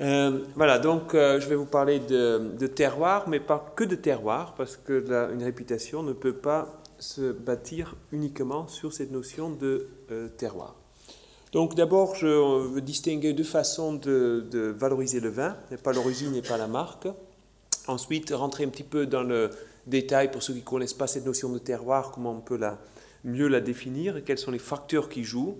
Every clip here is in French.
Euh, voilà, donc euh, je vais vous parler de, terroir, mais pas que de terroir, parce que une réputation ne peut pas se bâtir uniquement sur cette notion de euh, terroir. Donc d'abord, je veux distinguer deux façons de, valoriser le vin, pas l'origine et pas la marque. Ensuite, rentrer un petit peu dans le détail pour ceux qui ne connaissent pas cette notion de terroir, comment on peut la, mieux la définir et quels sont les facteurs qui jouent.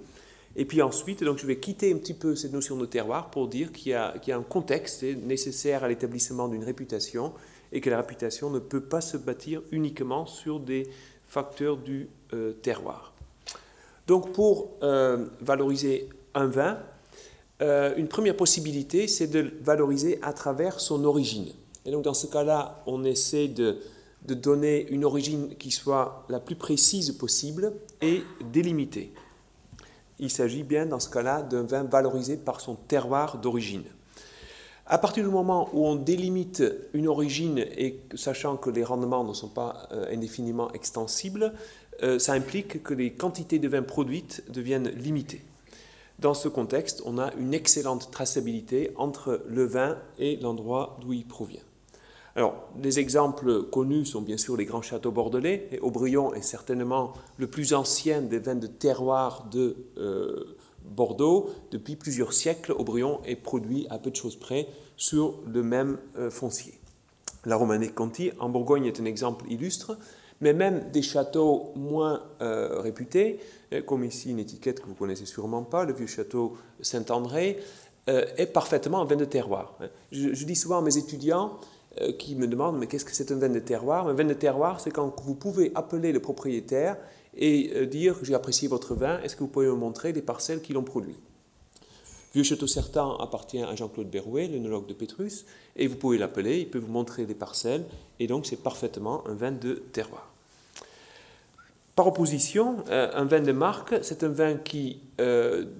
Et puis ensuite, donc je vais quitter un petit peu cette notion de terroir pour dire qu'il y, a, un contexte nécessaire à l'établissement d'une réputation et que la réputation ne peut pas se bâtir uniquement sur des facteurs du euh, terroir. Donc pour euh, valoriser un vin, euh, une première possibilité, c'est de le valoriser à travers son origine. Et donc dans ce cas-là, on essaie de donner une origine qui soit la plus précise possible et délimitée il s'agit bien dans ce cas-là d'un vin valorisé par son terroir d'origine. À partir du moment où on délimite une origine et sachant que les rendements ne sont pas euh, indéfiniment extensibles, euh, ça implique que les quantités de vin produites deviennent limitées. Dans ce contexte, on a une excellente traçabilité entre le vin et l'endroit d'où il provient. Alors, les exemples connus sont bien sûr les grands châteaux bordelais, et Aubryon est certainement le plus ancien des vins de terroir de euh, Bordeaux. Depuis plusieurs siècles, Aubryon est produit à peu de choses près sur le même euh, foncier. La Romanée Conti, en Bourgogne, est un exemple illustre, mais même des châteaux moins euh, réputés, comme ici une étiquette que vous connaissez sûrement pas, le vieux château Saint-André, est parfaitement un vin de terroir. je dis souvent à mes étudiants, qui me demandent mais qu'est-ce que c'est un vin de terroir? Un vin de terroir, c'est quand vous pouvez appeler le propriétaire et euh, dire j'ai apprécié votre vin, est-ce que vous pouvez me montrer les parcelles qui l'ont produit? Vieux Château Certain appartient à Jean-Claude Berrouet, l'œnologue de Pétrus, et vous pouvez l'appeler, il peut vous montrer les parcelles, et donc c'est parfaitement un vin de terroir. Par opposition, euh, un vin de marque, c'est un vin qui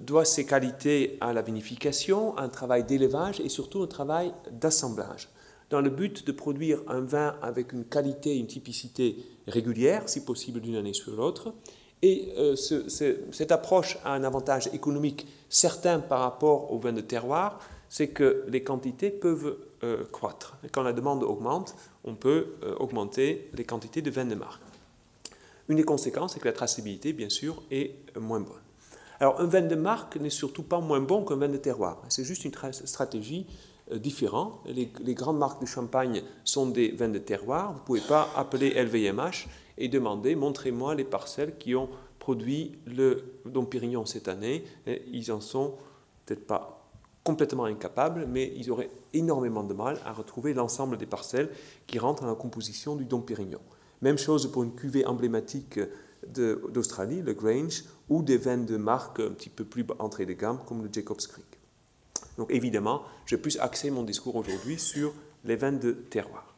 doit ses qualités à la vinification, à un travail d'élevage et surtout un travail d'assemblage dans le but de produire un vin avec une qualité, une typicité régulière, si possible d'une année sur l'autre. Et euh, cette approche a un avantage économique certain par rapport au vin de terroir, c'est que les quantités peuvent euh, croître. Quand la demande augmente, on peut euh, augmenter les quantités de vin de marque. Une des conséquences, c'est que la traçabilité, bien sûr, est moins bonne. Alors, un vin de marque n'est surtout pas moins bon qu'un vin de terroir. C'est juste une stratégie différents. Les, grandes marques de champagne sont des vins de terroir. Vous ne pouvez pas appeler LVMH et demander montrez-moi les parcelles qui ont produit le Dom Pérignon cette année. ils en sont peut-être pas complètement incapables, mais ils auraient énormément de mal à retrouver l'ensemble des parcelles qui rentrent dans la composition du Dom Pérignon. Même chose pour une cuvée emblématique d'Australie, le Grange, ou des vins de marque un petit peu plus entrée de gamme comme le Jacob's Creek. Donc évidemment, je plus axer mon discours aujourd'hui sur les vins de terroir.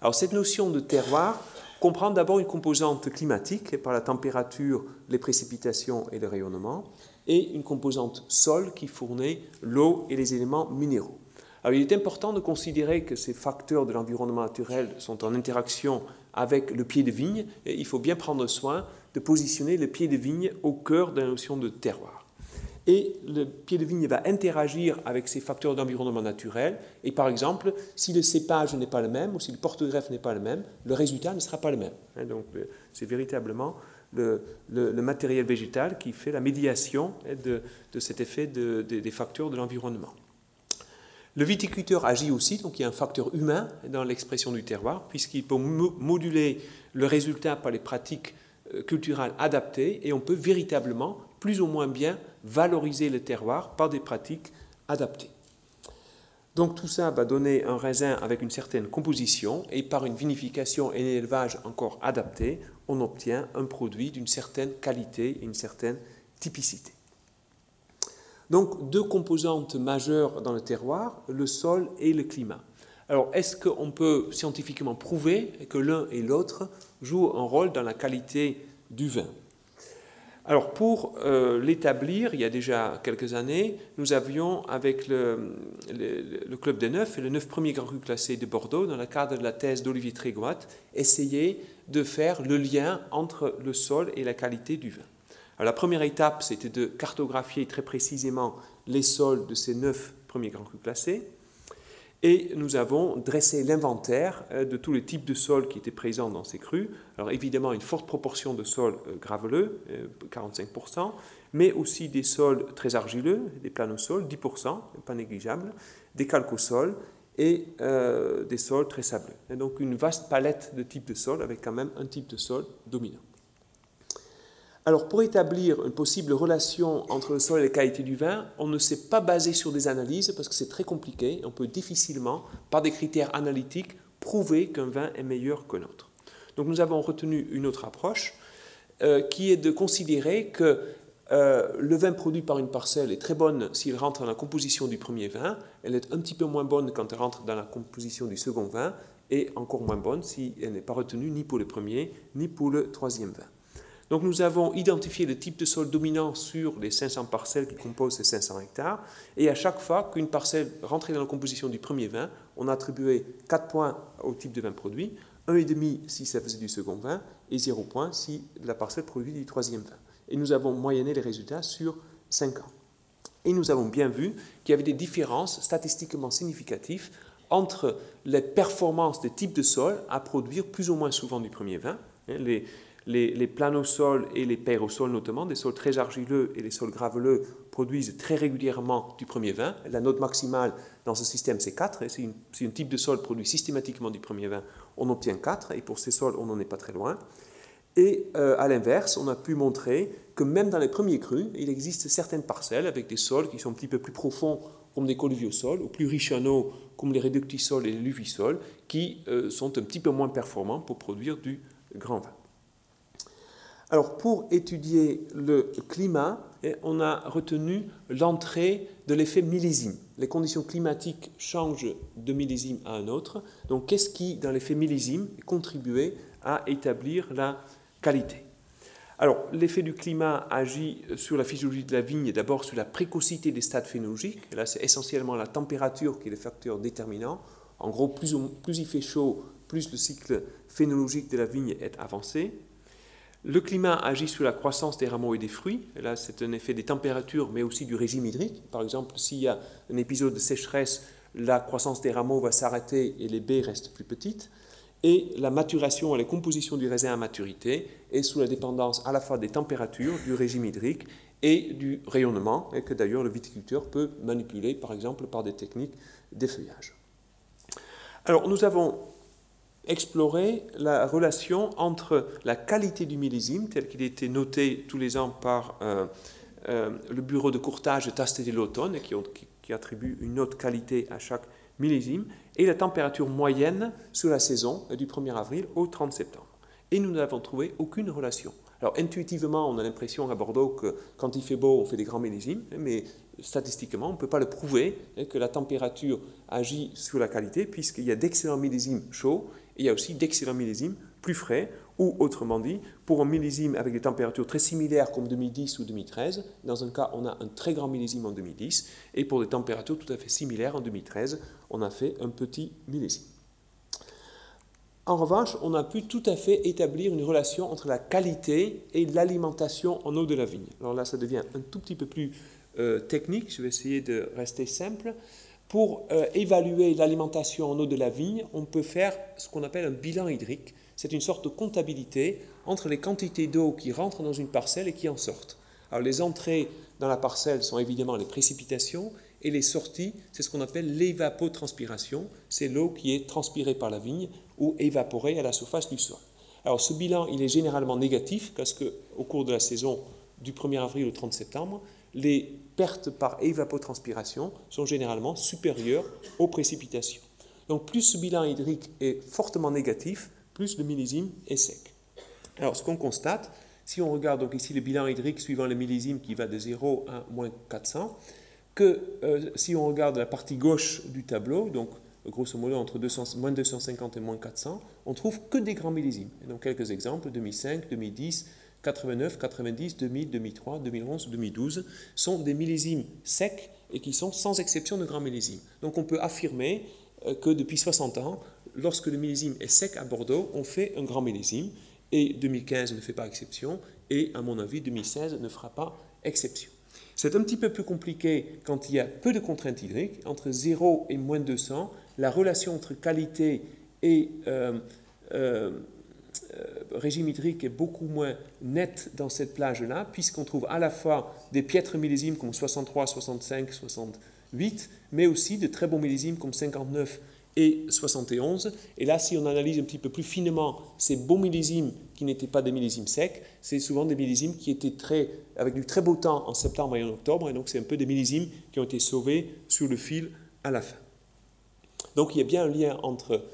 Alors cette notion de terroir comprend d'abord une composante climatique par la température, les précipitations et le rayonnement, et une composante sol qui fournit l'eau et les éléments minéraux. Alors il est important de considérer que ces facteurs de l'environnement naturel sont en interaction avec le pied de vigne, et il faut bien prendre soin de positionner le pied de vigne au cœur de la notion de terroir et le pied de vigne va interagir avec ces facteurs d'environnement naturel. Et par exemple, si le cépage n'est pas le même ou si le porte-greffe n'est pas le même, le résultat ne sera pas le même. Hein, donc c'est véritablement le, matériel végétal qui fait la médiation hein, de, cet effet des facteurs de l'environnement. Le viticulteur agit aussi, donc il y a un facteur humain dans l'expression du terroir, puisqu'il peut moduler le résultat par les pratiques euh, culturelles adaptées, et on peut véritablement, plus ou moins bien, valoriser le terroir par des pratiques adaptées. Donc tout ça va donner un raisin avec une certaine composition et par une vinification et un élevage encore adapté, on obtient un produit d'une certaine qualité et une certaine typicité. Donc deux composantes majeures dans le terroir, le sol et le climat. Alors est-ce qu'on peut scientifiquement prouver que l'un et l'autre jouent un rôle dans la qualité du vin? Alors pour euh, l'établir, il y a déjà quelques années, nous avions avec le, Club des Neufs et le neuf premiers grands crus classés de Bordeaux, dans le cadre de la thèse d'Olivier Trégoat, essayé de faire le lien entre le sol et la qualité du vin. la première étape, c'était de cartographier très précisément les sols de ces neuf premiers grands crus classés. Et nous avons dressé l'inventaire euh, de tous les types de sols qui étaient présents dans ces crues. Alors évidemment, une forte proportion de sols euh, graveleux, 45%, euh, mais aussi des sols très argileux, des planosols, 10%, pas négligeable, des calcosols et des sols très sableux. Donc une vaste palette de types de sols avec quand même un type de sol dominant. Alors, pour établir une possible relation entre le sol et la qualité du vin, on ne s'est pas basé sur des analyses parce que c'est très compliqué. On peut difficilement, par des critères analytiques, prouver qu'un vin est meilleur que l'autre. Donc, nous avons retenu une autre approche euh, qui est de considérer que euh, le vin produit par une parcelle est très bonne s'il rentre dans la composition du premier vin, elle est un petit peu moins bonne quand elle rentre dans la composition du second vin, et encore moins bonne si elle n'est pas retenue ni pour le premier ni pour le troisième vin. Donc nous avons identifié le type de sol dominant sur les 500 parcelles qui composent ces 500 hectares, et à chaque fois qu'une parcelle rentrait dans la composition du premier vin, on attribuait 4 points au type de vin produit, 1,5 si ça faisait du second vin, et 0 points si la parcelle produit du troisième vin. Et nous avons moyenné les résultats sur 5 ans. Et nous avons bien vu qu'il y avait des différences statistiquement significatives entre les performances des types de sol à produire plus ou moins souvent du premier vin. Les, les, planosols et les pérosols notamment, des sols très argileux et les sols graveleux produisent très régulièrement du premier vin. La note maximale dans ce système, c'est 4. Et si, un type de sol produit systématiquement du premier vin, on obtient 4. Et pour ces sols, on n'en est pas très loin. Et euh, à l'inverse, on a pu montrer que même dans les premiers crus, il existe certaines parcelles avec des sols qui sont un petit peu plus profonds, comme des colluviosols, ou plus riches en eau, comme les réductisols et les luvisols, qui euh, sont un petit peu moins performants pour produire du grand vin. Alors, pour étudier le climat, eh, on a retenu l'entrée de l'effet millésime. Les conditions climatiques changent de millésime à un autre. Donc, qu'est-ce qui, dans l'effet millésime, contribuait à établir la qualité? Alors, l'effet du climat agit sur la physiologie de la vigne d'abord sur la précocité des stades phénologiques. là, c'est essentiellement la température qui est le facteur déterminant. En gros, plus il fait chaud, plus le cycle phénologique de la vigne est avancé. Le climat agit sur la croissance des rameaux et des fruits. là, c'est un effet des températures, mais aussi du régime hydrique. Par exemple, s'il y a un épisode de sécheresse, la croissance des rameaux va s'arrêter et les baies restent plus petites. Et la maturation et la composition du raisin à maturité est sous la dépendance à la fois des températures, du régime hydrique et du rayonnement, et que d'ailleurs le viticulteur peut manipuler, par exemple, par des techniques d'effeuillage. Alors, nous avons explorer la relation entre la qualité du millésime, tel qu'il était noté tous les ans par euh, euh, le bureau de courtage Taste de l'automne, qui, qui, attribue une note qualité à chaque millésime, et la température moyenne sur la saison du 1er avril au 30 septembre. Et nous n'avons trouvé aucune relation. Alors intuitivement, on a l'impression à Bordeaux que quand il fait beau, on fait des grands millésimes, mais statistiquement, on ne peut pas le prouver hein, que la température agit sur la qualité, puisqu'il y a d'excellents millésimes chauds il y a aussi d'excellents millésimes plus frais, ou autrement dit, pour un millésime avec des températures très similaires comme 2010 ou 2013, dans un cas, on a un très grand millésime en 2010, et pour des températures tout à fait similaires en 2013, on a fait un petit millésime. En revanche, on a pu tout à fait établir une relation entre la qualité et l'alimentation en eau de la vigne. Alors là, ça devient un tout petit peu plus euh, technique, je vais essayer de rester simple. Pour euh, évaluer l'alimentation en eau de la vigne, on peut faire ce qu'on appelle un bilan hydrique. C'est une sorte de comptabilité entre les quantités d'eau qui rentrent dans une parcelle et qui en sortent. Alors les entrées dans la parcelle sont évidemment les précipitations et les sorties, c'est ce qu'on appelle l'évapotranspiration. C'est l'eau qui est transpirée par la vigne ou évaporée à la surface du sol. Alors ce bilan, il est généralement négatif parce qu'au cours de la saison du 1er avril au 30 septembre, les pertes par évapotranspiration sont généralement supérieures aux précipitations. Donc plus ce bilan hydrique est fortement négatif, plus le millésime est sec. Alors ce qu'on constate, si on regarde donc ici le bilan hydrique suivant le millésime qui va de 0 à moins 400, que euh, si on regarde la partie gauche du tableau, donc grosso modo entre moins 250 et moins 400, on trouve que des grands millésimes. Et donc quelques exemples, 2005, 2010, 89, 90, 2000, 2003, 2011, 2012 sont des millésimes secs et qui sont sans exception de grands millésimes. Donc on peut affirmer euh, que depuis 60 ans, lorsque le millésime est sec à Bordeaux, on fait un grand millésime et 2015 ne fait pas exception, et à mon avis 2016 ne fera pas exception. C'est un petit peu plus compliqué quand il y a peu de contraintes hydriques, entre 0 et moins 200, la relation entre qualité et euh, euh, régime hydrique est beaucoup moins nette dans cette plage-là, puisqu'on trouve à la fois des piètres millésimes comme 63, 65, 68, mais aussi de très bons millésimes comme 59 et 71. Et là, si on analyse un petit peu plus finement ces bons millésimes qui n'étaient pas des millésimes secs, c'est souvent des millésimes qui étaient très, avec du très beau temps en septembre et en octobre, et donc c'est un peu des millésimes qui ont été sauvés sur le fil à la fin. Donc il y a bien un lien entre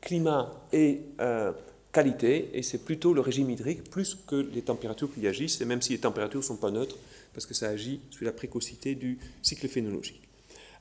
climat et euh, qualité, et c'est plutôt le régime hydrique plus que les températures qui y agissent, et même si les températures ne sont pas neutres, parce que ça agit sur la précocité du cycle phénologique.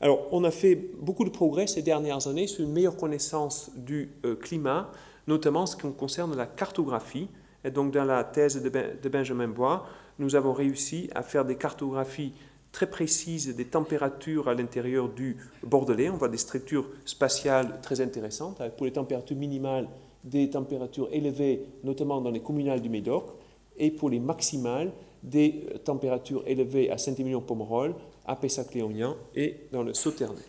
Alors, on a fait beaucoup de progrès ces dernières années sur une meilleure connaissance du euh, climat, notamment ce qui concerne la cartographie. Et donc, dans la thèse de, de Benjamin Bois, nous avons réussi à faire des cartographies très précises des températures à l'intérieur du Bordelais. On voit des structures spatiales très intéressantes, avec pour les températures minimales des températures élevées, notamment dans les communales du Médoc, et pour les maximales, des températures élevées à Saint-Émilion-Pomerol, à Pessac-Léognan et dans le Sauternay.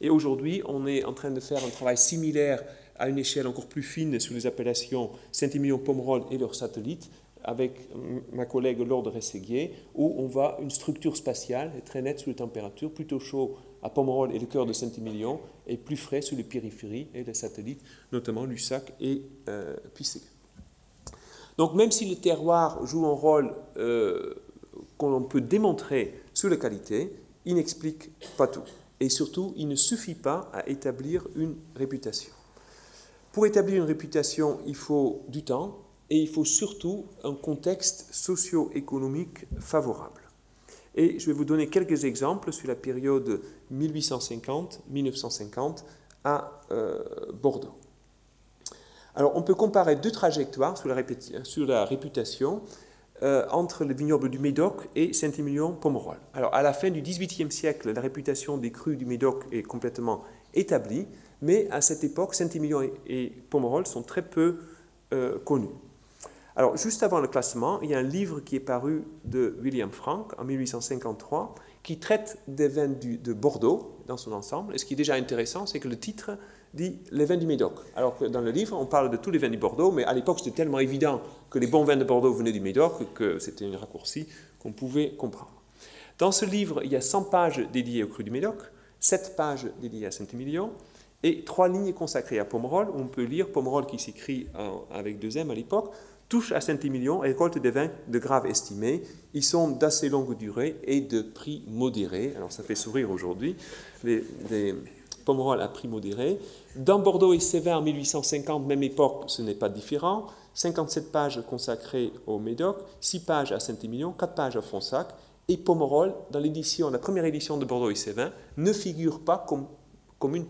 Et aujourd'hui, on est en train de faire un travail similaire à une échelle encore plus fine sur les appellations Saint-Émilion-Pomerol et leurs satellites, avec ma collègue Lord Rességuier, où on voit une structure spatiale très nette sur les températures, plutôt chaud à Pomerol et le cœur de Saint-Émilion, et plus frais sur les périphéries et les satellites, notamment Lussac et euh, Donc même si le terroir joue un rôle euh, qu'on peut démontrer sur la qualité, il n'explique pas tout. Et surtout, il ne suffit pas à établir une réputation. Pour établir une réputation, il faut du temps et il faut surtout un contexte socio-économique favorable. Et je vais vous donner quelques exemples sur la période 1850-1950 à euh, Bordeaux. Alors, on peut comparer deux trajectoires sur la, réputation euh, entre le vignoble du Médoc et Saint-Émilion-Pomerol. Alors, à la fin du XVIIIe siècle, la réputation des crus du Médoc est complètement établie, mais à cette époque, Saint-Émilion et, Pomerol sont très peu euh, connus. Alors, juste avant le classement, il y a un livre qui est paru de William Frank en 1853 qui traite des vins de Bordeaux dans son ensemble. Et ce qui est déjà intéressant, c'est que le titre dit les vins du Médoc. Alors que dans le livre, on parle de tous les vins du Bordeaux, mais à l'époque, c'était tellement évident que les bons vins de Bordeaux venaient du Médoc que c'était un raccourci qu'on pouvait comprendre. Dans ce livre, il y a 100 pages dédiées au cru du Médoc, 7 pages dédiées à Saint-Émilion, et trois lignes consacrées à Pomerol, on peut lire Pomerol qui s'écrit avec deux M à l'époque, touche à Saint-Émilion et récolte des vins de grave estimés. Ils sont d'assez longue durée et de prix modéré. Alors ça fait sourire aujourd'hui, les, les Pomerol à prix modéré. Dans Bordeaux et Sévère en 1850, même époque, ce n'est pas différent. 57 pages consacrées au Médoc, 6 pages à Saint-Émilion, 4 pages à Fonsac. Et Pomerol, dans l'édition, la première édition de Bordeaux et Sévin, ne figure pas comme une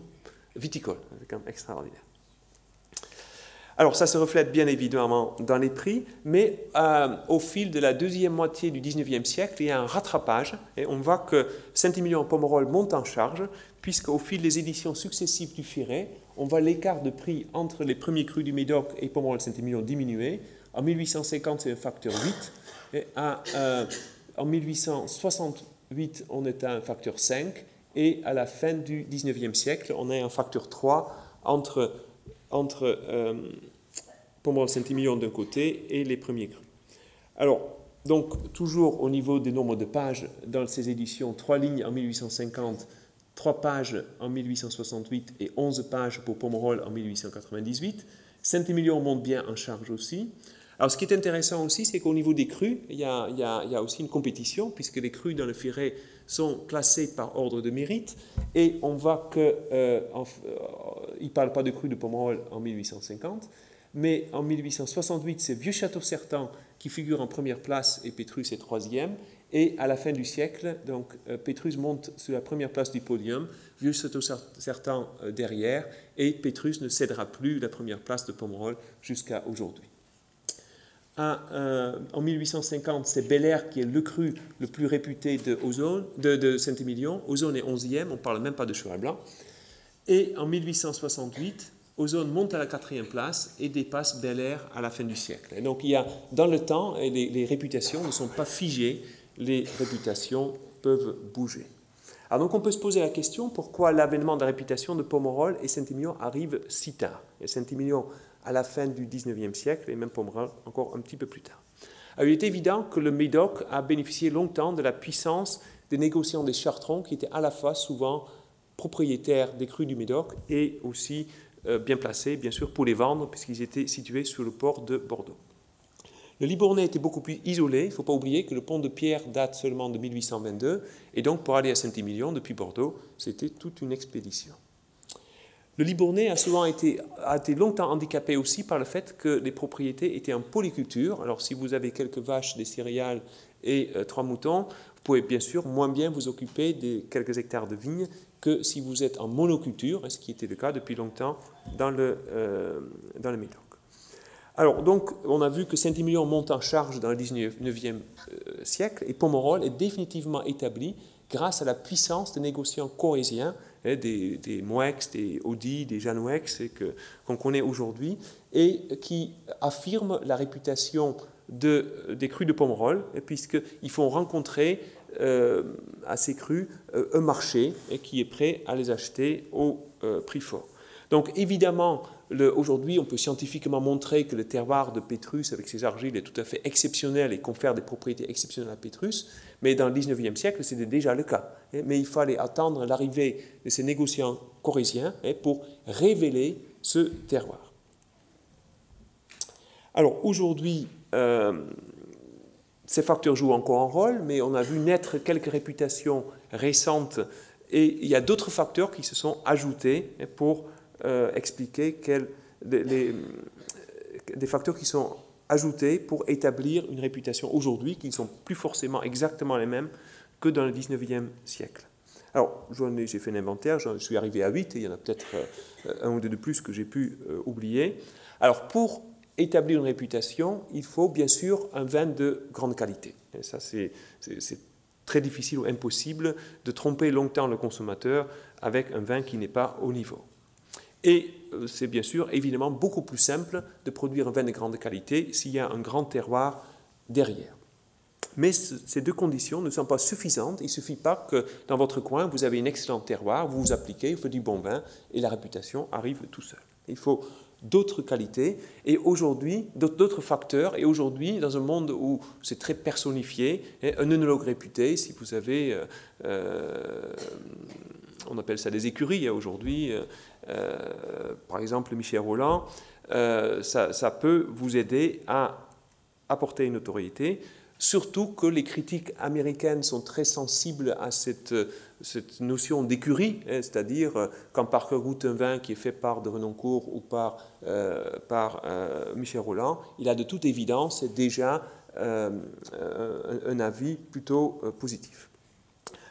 viticole. C'est quand même extraordinaire. Alors ça se reflète bien évidemment dans les prix, mais euh, au fil de la deuxième moitié du 19e siècle, il y a un rattrapage et on voit que Saint-Émilion-Pomerol monte en charge, puisqu'au fil des éditions successives du Ferret, on voit l'écart de prix entre les premiers crus du Médoc et Pomerol-Saint-Émilion diminuer. En 1850, c'est un facteur 8, et euh, en 1868, on est à un facteur 5, et à la fin du 19e siècle, on a un facteur 3 entre entre euh, Pomerol-Saint-Émilion d'un côté et les premiers crus. Alors, donc, toujours au niveau des nombres de pages dans ces éditions, trois lignes en 1850, trois pages en 1868 et 11 pages pour Pomerol en 1898. Saint-Émilion monte bien en charge aussi. Alors, ce qui est intéressant aussi, c'est qu'au niveau des crus, il y, a, aussi une compétition, puisque les crus dans le Ferret sont classés par ordre de mérite, et on voit qu'il euh, ne parle pas de crus de Pomerol en 1850, mais en 1868, c'est Vieux Château Certan qui figure en première place et Pétrus est troisième. Et à la fin du siècle, donc euh, Pétrus monte sur la première place du podium, Vieux Château Certan euh, derrière, et Pétrus ne cédera plus la première place de Pomerol jusqu'à aujourd'hui. Euh, en 1850, c'est Bel Air qui est le cru le plus réputé de, Ozone, de, Saint-Émilion. Ozone est 11e, on ne parle même pas de cheval blanc. Et en 1868, Ozone monte à la quatrième place et dépasse Bel Air à la fin du siècle. Et donc il y a dans le temps, les, les réputations ne sont pas figées, les réputations peuvent bouger. Alors donc on peut se poser la question pourquoi l'avènement de la réputation de Pomerol et Saint-Émilion arrive si tard? Et Saint-Émilion à la fin du 19e siècle et même Pomerol encore un petit peu plus tard. Il est évident que le Médoc a bénéficié longtemps de la puissance des négociants des Chartrons qui étaient à la fois souvent propriétaires des crues du Médoc et aussi euh, bien placés, bien sûr, pour les vendre puisqu'ils étaient situés sur le port de Bordeaux. Le Libournais était beaucoup plus isolé. Il ne faut pas oublier que le pont de Pierre date seulement de 1822. Et donc, pour aller à Saint-Émilion depuis Bordeaux, c'était toute une expédition. Le Libournais a souvent été, a été longtemps handicapé aussi par le fait que les propriétés étaient en polyculture. Alors, si vous avez quelques vaches, des céréales et euh, trois moutons, vous pouvez bien sûr moins bien vous occuper des quelques hectares de vignes que si vous êtes en monoculture, ce qui était le cas depuis longtemps dans le, euh, dans le Médoc. Alors, donc, on a vu que Saint-Émilion monte en charge dans le 19e euh, siècle et Pomerol est définitivement établi grâce à la puissance des négociants corésiens, hein, des, des Moex, des Audi, des Janouex qu'on connaît aujourd'hui, et qui affirment la réputation de, des crues de Pomerol, hein, puisqu'ils font rencontrer euh, à ces crues euh, un marché hein, qui est prêt à les acheter au prix fort. Donc évidemment, Aujourd'hui, on peut scientifiquement montrer que le terroir de Pétrus, avec ses argiles, est tout à fait exceptionnel et confère des propriétés exceptionnelles à Pétrus, mais dans le 19e siècle, c'était déjà le cas. Hein. Mais il fallait attendre l'arrivée de ces négociants corésiens hein, pour révéler ce terroir. Alors aujourd'hui, euh, ces facteurs jouent encore un rôle, mais on a vu naître quelques réputations récentes et il y a d'autres facteurs qui se sont ajoutés hein, pour euh, expliquer quels, les, des facteurs qui sont ajoutés pour établir une réputation aujourd'hui qui ne sont plus forcément exactement les mêmes que dans le 19e siècle. Alors, j'ai fait un inventaire, je suis arrivé à 8, et il y en a peut-être euh, un ou deux de plus que j'ai pu euh, oublier. Alors, pour établir une réputation, il faut bien sûr un vin de grande qualité. Ça, c'est très difficile ou impossible de tromper longtemps le consommateur avec un vin qui n'est pas au niveau. Et euh, c'est bien sûr évidemment beaucoup plus simple de produire un vin de grande qualité s'il y a un grand terroir derrière. Mais ces deux conditions ne sont pas suffisantes. Il ne suffit pas que dans votre coin, vous avez un excellent terroir, vous vous appliquez, vous faites du bon vin et la réputation arrive tout seul. Il faut d'autres qualités et aujourd'hui, d'autres facteurs. Et aujourd'hui, dans un monde où c'est très personnifié, hein, un œnologue réputé, si vous avez, euh, euh, on appelle ça des écuries hein, aujourd'hui, euh, par exemple Michel Roland, euh, ça, peut vous aider à apporter une autorité, surtout que les critiques américaines sont très sensibles à cette, notion d'écurie, hein, c'est-à-dire euh, quand Parker vin qui est fait par de Renoncourt ou par, Michel Roland, il a de toute évidence déjà un, avis plutôt positif.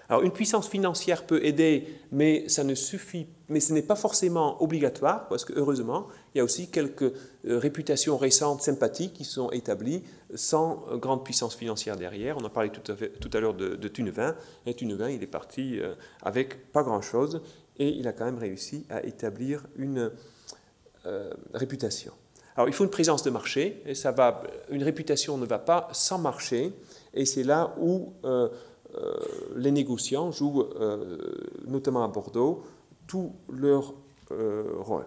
Alors une puissance financière peut aider, mais ça ne suffit, mais ce n'est pas forcément obligatoire, parce que heureusement, il y a aussi quelques euh, réputations récentes sympathiques qui sont établies sans euh, grande puissance financière derrière. On a parlé tout à, l'heure de, de Tunevin, et Tunevin, il est parti euh, avec pas grand-chose, et il a quand même réussi à établir une réputation. Alors il faut une présence de marché, et ça va, une réputation ne va pas sans marché, et c'est là où les négociants jouent, euh, notamment à Bordeaux, tout leur euh, rôle.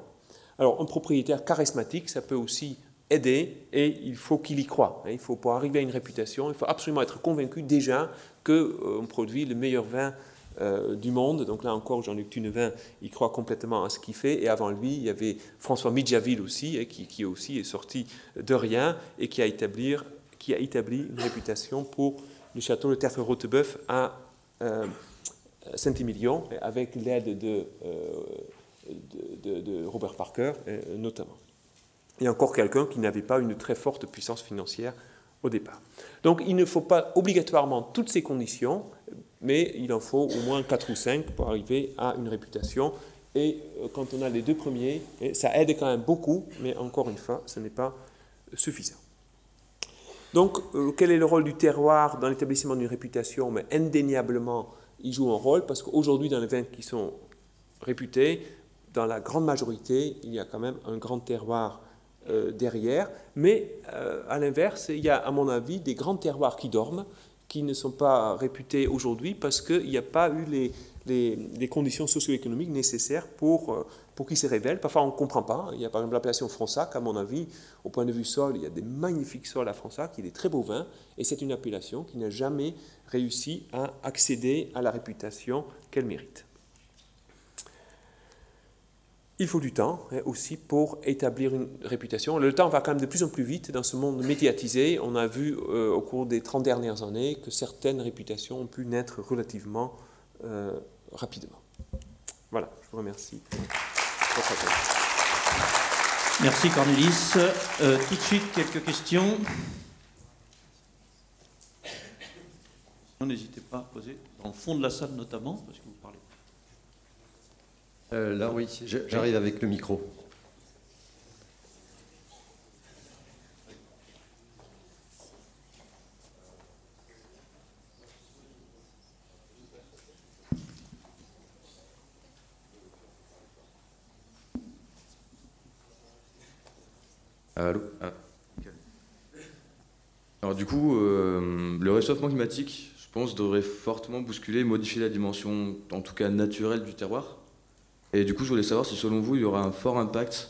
Alors, un propriétaire charismatique, ça peut aussi aider et il faut qu'il y croit. Hein. Il faut, pour arriver à une réputation, il faut absolument être convaincu déjà qu'on produit le meilleur vin du monde. Donc là encore, Jean-Luc Tunevin, il croit complètement à ce qu'il fait. Et avant lui, il y avait François Midjaville aussi, hein, qui, aussi est sorti de rien et qui a établi une réputation pour le château de Tertre Rotebeuf à euh, Saint-Émilion, avec l'aide de, euh, de, Robert Parker euh, notamment. Et encore quelqu'un qui n'avait pas une très forte puissance financière au départ. Donc il ne faut pas obligatoirement toutes ces conditions, mais il en faut au moins 4 ou 5 pour arriver à une réputation. Et quand on a les deux premiers, ça aide quand même beaucoup, mais encore une fois, ce n'est pas suffisant. Donc, euh, quel est le rôle du terroir dans l'établissement d'une réputation? Mais indéniablement, il joue un rôle parce qu'aujourd'hui, dans les vins qui sont réputés, dans la grande majorité, il y a quand même un grand terroir euh, derrière. Mais euh, à l'inverse, il y a, à mon avis, des grands terroirs qui dorment, qui ne sont pas réputés aujourd'hui parce qu'il n'y a pas eu les, les, conditions socio-économiques nécessaires pour, euh, pour qu'ils se révèlent. Parfois, on ne comprend pas. Il y a par exemple l'appellation Fronsac, à mon avis, au point de vue sol, il y a des magnifiques sols à Fronsac, il est très beau vin, et c'est une appellation qui n'a jamais réussi à accéder à la réputation qu'elle mérite. Il faut du temps hein, aussi pour établir une réputation. Le temps va quand même de plus en plus vite dans ce monde médiatisé. On a vu euh, au cours des 30 dernières années que certaines réputations ont pu naître relativement euh, rapidement. Voilà, je vous remercie. Merci Cornelis. Euh, tout de suite, quelques questions. N'hésitez pas à poser dans le fond de la salle notamment, parce que vous parlez euh, là, oui, j'arrive avec le micro. Allô ah. Alors du coup, euh, le réchauffement climatique, je pense, devrait fortement bousculer, modifier la dimension, en tout cas naturelle, du terroir. Et du coup, je voulais savoir si selon vous, il y aura un fort impact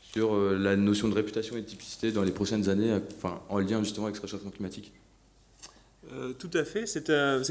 sur euh, la notion de réputation et de typicité dans les prochaines années, en lien justement avec ce réchauffement climatique? Euh, tout à fait, c'est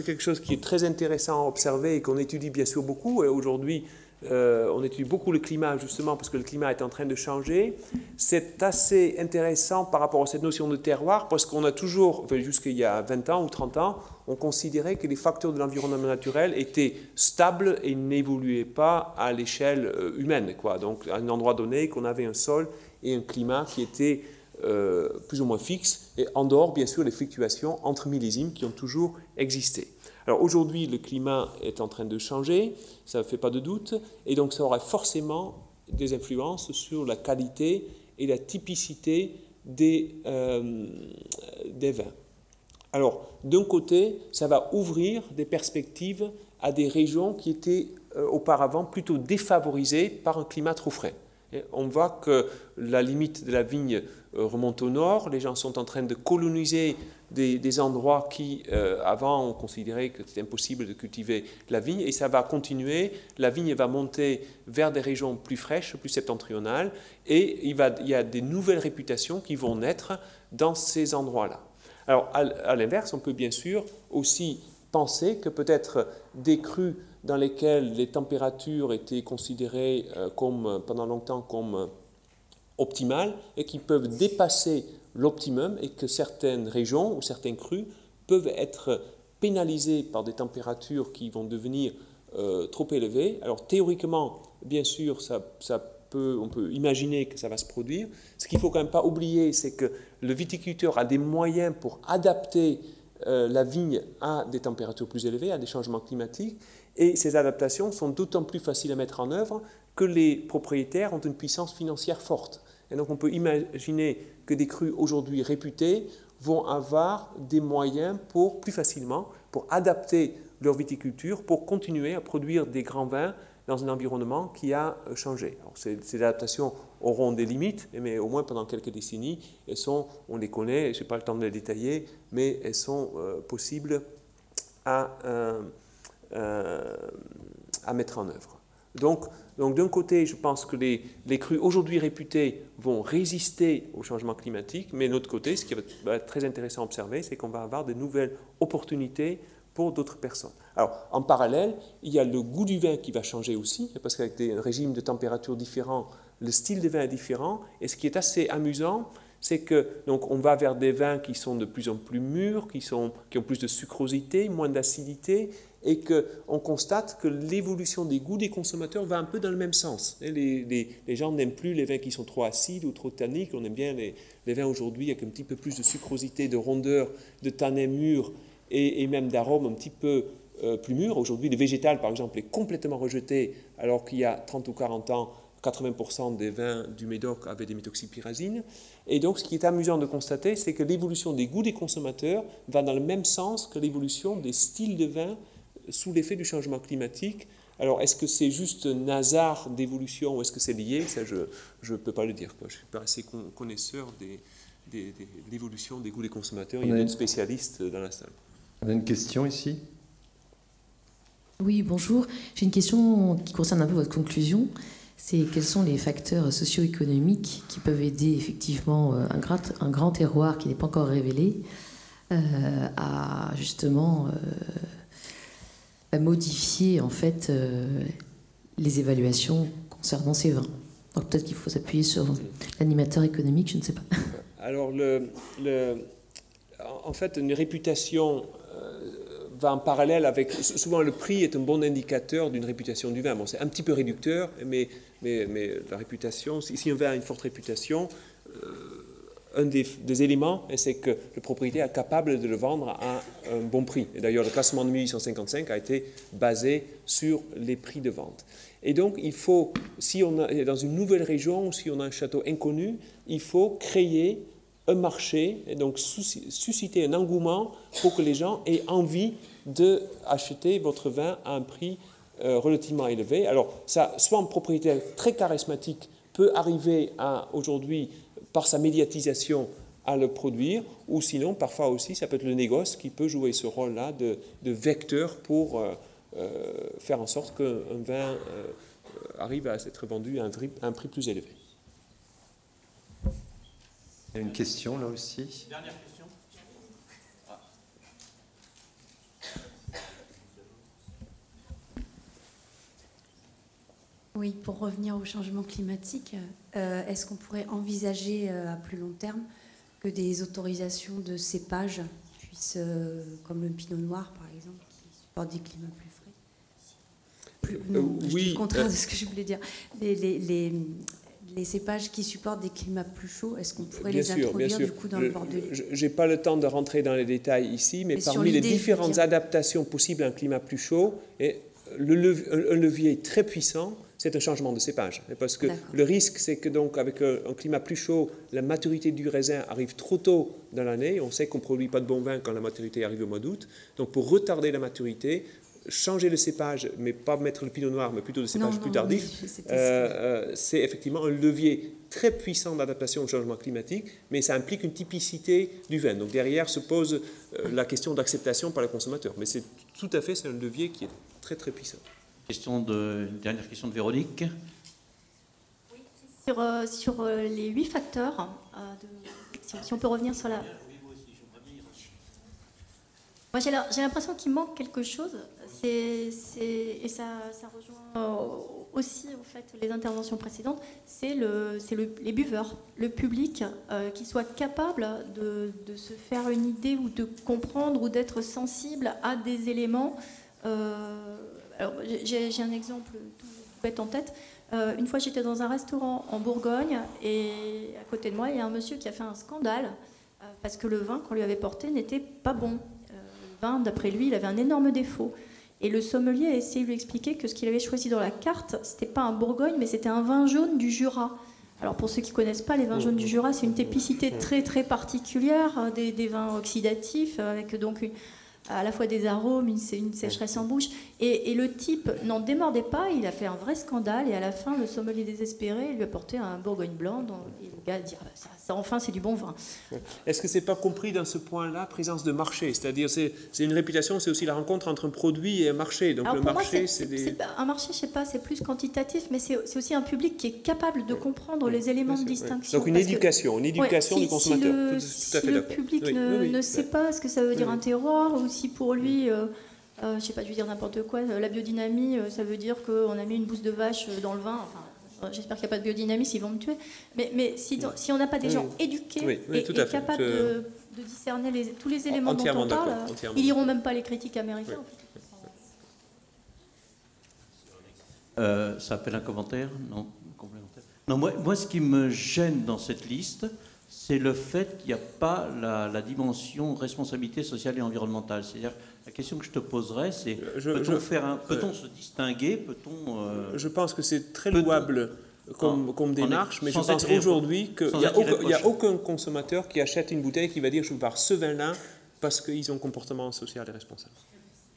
quelque chose qui est très intéressant à observer et qu'on étudie bien sûr beaucoup. Et aujourd'hui, euh, on étudie beaucoup le climat justement parce que le climat est en train de changer. C'est assez intéressant par rapport à cette notion de terroir parce qu'on a toujours, enfin, jusqu'il y a 20 ans ou 30 ans, on considérait que les facteurs de l'environnement naturel étaient stables et n'évoluaient pas à l'échelle euh, humaine. Donc à un endroit donné, qu'on avait un sol et un climat qui étaient euh, plus ou moins fixes et en dehors bien sûr les fluctuations entre millésimes qui ont toujours existé. Alors aujourd'hui, le climat est en train de changer, ça ne fait pas de doute, et donc ça aura forcément des influences sur la qualité et la typicité des, euh, vins. Alors, d'un côté, ça va ouvrir des perspectives à des régions qui étaient euh, auparavant plutôt défavorisées par un climat trop frais on voit que la limite de la vigne euh, remonte au nord, les gens sont en train de coloniser des, endroits qui, euh, avant, on considérait que c'était impossible de cultiver la vigne, et ça va continuer. La vigne va monter vers des régions plus fraîches, plus septentrionales, et il, y a des nouvelles réputations qui vont naître dans ces endroits-là. Alors, à l'inverse, on peut bien sûr aussi penser que peut-être des crues dans lesquelles les températures étaient considérées euh, comme, pendant longtemps comme euh, optimales et qui peuvent dépasser l'optimum et que certaines régions ou certains crus peuvent être pénalisées par des températures qui vont devenir euh, trop élevées. Alors théoriquement, bien sûr, on peut imaginer que ça va se produire. Ce qu'il ne faut quand même pas oublier, c'est que le viticulteur a des moyens pour adapter la vigne à des températures plus élevées, à des changements climatiques, et ces adaptations sont d'autant plus faciles à mettre en œuvre que les propriétaires ont une puissance financière forte. Et donc on peut imaginer que des crus aujourd'hui réputés vont avoir des moyens pour plus facilement pour adapter leur viticulture pour continuer à produire des grands vins dans un environnement qui a changé. ces, adaptations auront des limites, mais au moins pendant quelques décennies, elles sont, on les connaît, je n'ai pas le temps de les détailler, mais elles sont euh, possibles à, euh, euh, à mettre en œuvre. Donc, donc d'un côté, je pense que les, les crues aujourd'hui réputées vont résister au changement climatique, mais de l'autre côté, ce qui va être très intéressant à observer, c'est qu'on va avoir de nouvelles opportunités pour d'autres personnes. Alors, en parallèle, il y a le goût du vin qui va changer aussi, parce qu'avec des régimes de température différents, le style de vin est différent. Et ce qui est assez amusant, c'est que donc on va vers des vins qui sont de plus en plus mûrs, qui, sont, qui ont plus de sucrosité, moins d'acidité, et qu'on constate que l'évolution des goûts des consommateurs va un peu dans le même sens. Les, les, gens n'aiment plus les vins qui sont trop acides ou trop tanniques, on aime bien les, les vins aujourd'hui avec un petit peu plus de sucrosité, de rondeur, de tanin mûr et, et même d'arôme un petit peu euh, plus mûr. Aujourd'hui, le végétal, par exemple, est complètement rejeté, alors qu'il y a 30 ou 40 ans, 80% des vins du Médoc avaient des méthoxypyrazines. Et donc, ce qui est amusant de constater, c'est que l'évolution des goûts des consommateurs va dans le même sens que l'évolution des styles de vin sous l'effet du changement climatique Alors, est-ce que c'est juste un hasard d'évolution ou est-ce que c'est lié? Ça, je ne peux pas le dire. Je ne suis pas assez connaisseur des, de l'évolution des goûts des consommateurs. Il y a des spécialistes dans la salle. On a une question ici? Oui, bonjour. J'ai une question qui concerne un peu votre conclusion. C'est quels sont les facteurs socio-économiques qui peuvent aider effectivement euh, un grand, un terroir qui n'est pas encore révélé euh, à justement euh, modifier en fait les évaluations concernant ces vins. Peut-être qu'il faut s'appuyer sur l'animateur économique, je ne sais pas. Alors, en fait, une réputation euh, va en parallèle avec. Souvent, le prix est un bon indicateur d'une réputation du vin. Bon, c'est un petit peu réducteur, mais, mais, la réputation, si, un vin a une forte réputation, euh, un des, éléments, c'est que le propriétaire est capable de le vendre à un bon prix. Et d'ailleurs, le classement de 1855 a été basé sur les prix de vente. Et donc, il faut, si on est dans une nouvelle région ou si on a un château inconnu, il faut créer un marché et donc susciter un engouement pour que les gens aient envie d'acheter votre vin à un prix euh, relativement élevé. Alors, ça, soit un propriétaire très charismatique peut arriver à aujourd'hui, par sa médiatisation, à le produire, ou sinon, parfois aussi, ça peut être le négoce qui peut jouer ce rôle-là de, vecteur pour euh, euh, faire en sorte qu'un vin arrive à être vendu à un prix plus élevé. Il y a une question là aussi? Dernière question. Oui, pour revenir au changement climatique, euh, est-ce qu'on pourrait envisager euh, à plus long terme que des autorisations de cépages puissent, euh, comme le pinot noir par exemple, qui supporte des climats plus frais? Non, oui, le contraire de ce que je voulais dire. les, les cépages qui supportent des climats plus chauds, est-ce qu'on pourrait les introduire du coup dans le bordelais Je n'ai pas le temps de rentrer dans les détails ici, mais, parmi les différentes adaptations possibles à un climat plus chaud, et le un levier très puissant, c'est un changement de cépage. Parce que le risque, c'est que donc avec un, climat plus chaud, la maturité du raisin arrive trop tôt dans l'année. On sait qu'on ne produit pas de bon vin quand la maturité arrive au mois d'août. Donc pour retarder la maturité, changer le cépage, mais pas mettre le pinot noir, mais plutôt le cépage plus tardif, euh, euh, c'est effectivement un levier très puissant d'adaptation au changement climatique, mais ça implique une typicité du vin. Donc derrière se pose euh, la question d'acceptation par le consommateur. Mais c'est tout à fait, c'est un levier qui est très très puissant. Question de, dernière question de Véronique. Oui, sur, sur les huit facteurs, si, on peut revenir sur la... Moi, j'ai l'impression qu'il manque quelque chose et ça, rejoint aussi en fait les interventions précédentes, c'est le, le, les buveurs, le public euh, qui soit capable de, se faire une idée ou de comprendre ou d'être sensible à des éléments. Euh, alors j'ai, un exemple tout bête en tête. Euh, une fois, j'étais dans un restaurant en Bourgogne et à côté de moi, il y a un monsieur qui a fait un scandale parce que le vin qu'on lui avait porté n'était pas bon. le vin, d'après lui, il avait un énorme défaut. Et le sommelier a essayé de lui expliquer que ce qu'il avait choisi dans la carte, c'était pas un Bourgogne, mais c'était un vin jaune du Jura. Alors pour ceux qui connaissent pas, les vins jaunes du Jura, c'est une typicité très très particulière hein, des, des vins oxydatifs, avec donc une, à la fois des arômes, une, une sécheresse en bouche. Et, le type n'en démordait pas, il a fait un vrai scandale, et à la fin, le sommelier désespéré lui a porté un Bourgogne blanc, dont, et le gars a dit ah, ça, enfin, c'est du bon vin. Est-ce que c'est pas compris dans ce point-là, présence de marché? C'est-à-dire, c'est une réputation, c'est aussi la rencontre entre un produit et un marché. Donc le marché, c'est des... Un marché, je sais pas, c'est plus quantitatif, mais c'est aussi un public qui est capable de comprendre les éléments de distinction. Donc une éducation, une éducation du consommateur. Si le, public ne, sait pas ce que ça veut dire un terroir, ou si pour lui, euh, euh, je sais pas, je vais dire n'importe quoi, euh, la biodynamie, ça veut dire qu'on a mis une bouse de vache dans le vin. J'espère qu'il n'y a pas de biodynamie, s'ils vont me tuer. Mais, mais si, si on n'a pas des gens éduqués et, capables de, discerner les, tous les éléments dont on parle, ils n'iront même pas les critiques américains. ça appelle un commentaire? Non, complémentaire. Non, moi, moi, ce qui me gêne dans cette liste, c'est le fait qu'il n'y a pas la, dimension responsabilité sociale et environnementale. C'est-à-dire, la question que je te poserais, c'est peut-on se distinguer Peut-on euh, Je pense que c'est très louable comme, comme démarche, mais je pense aujourd'hui qu'il n'y a, aucun consommateur qui achète une bouteille qui va dire je veux par ce vin-là parce qu'ils ont un comportement social et responsable.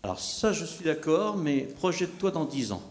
Alors ça, je suis d'accord, mais projette-toi dans 10 ans.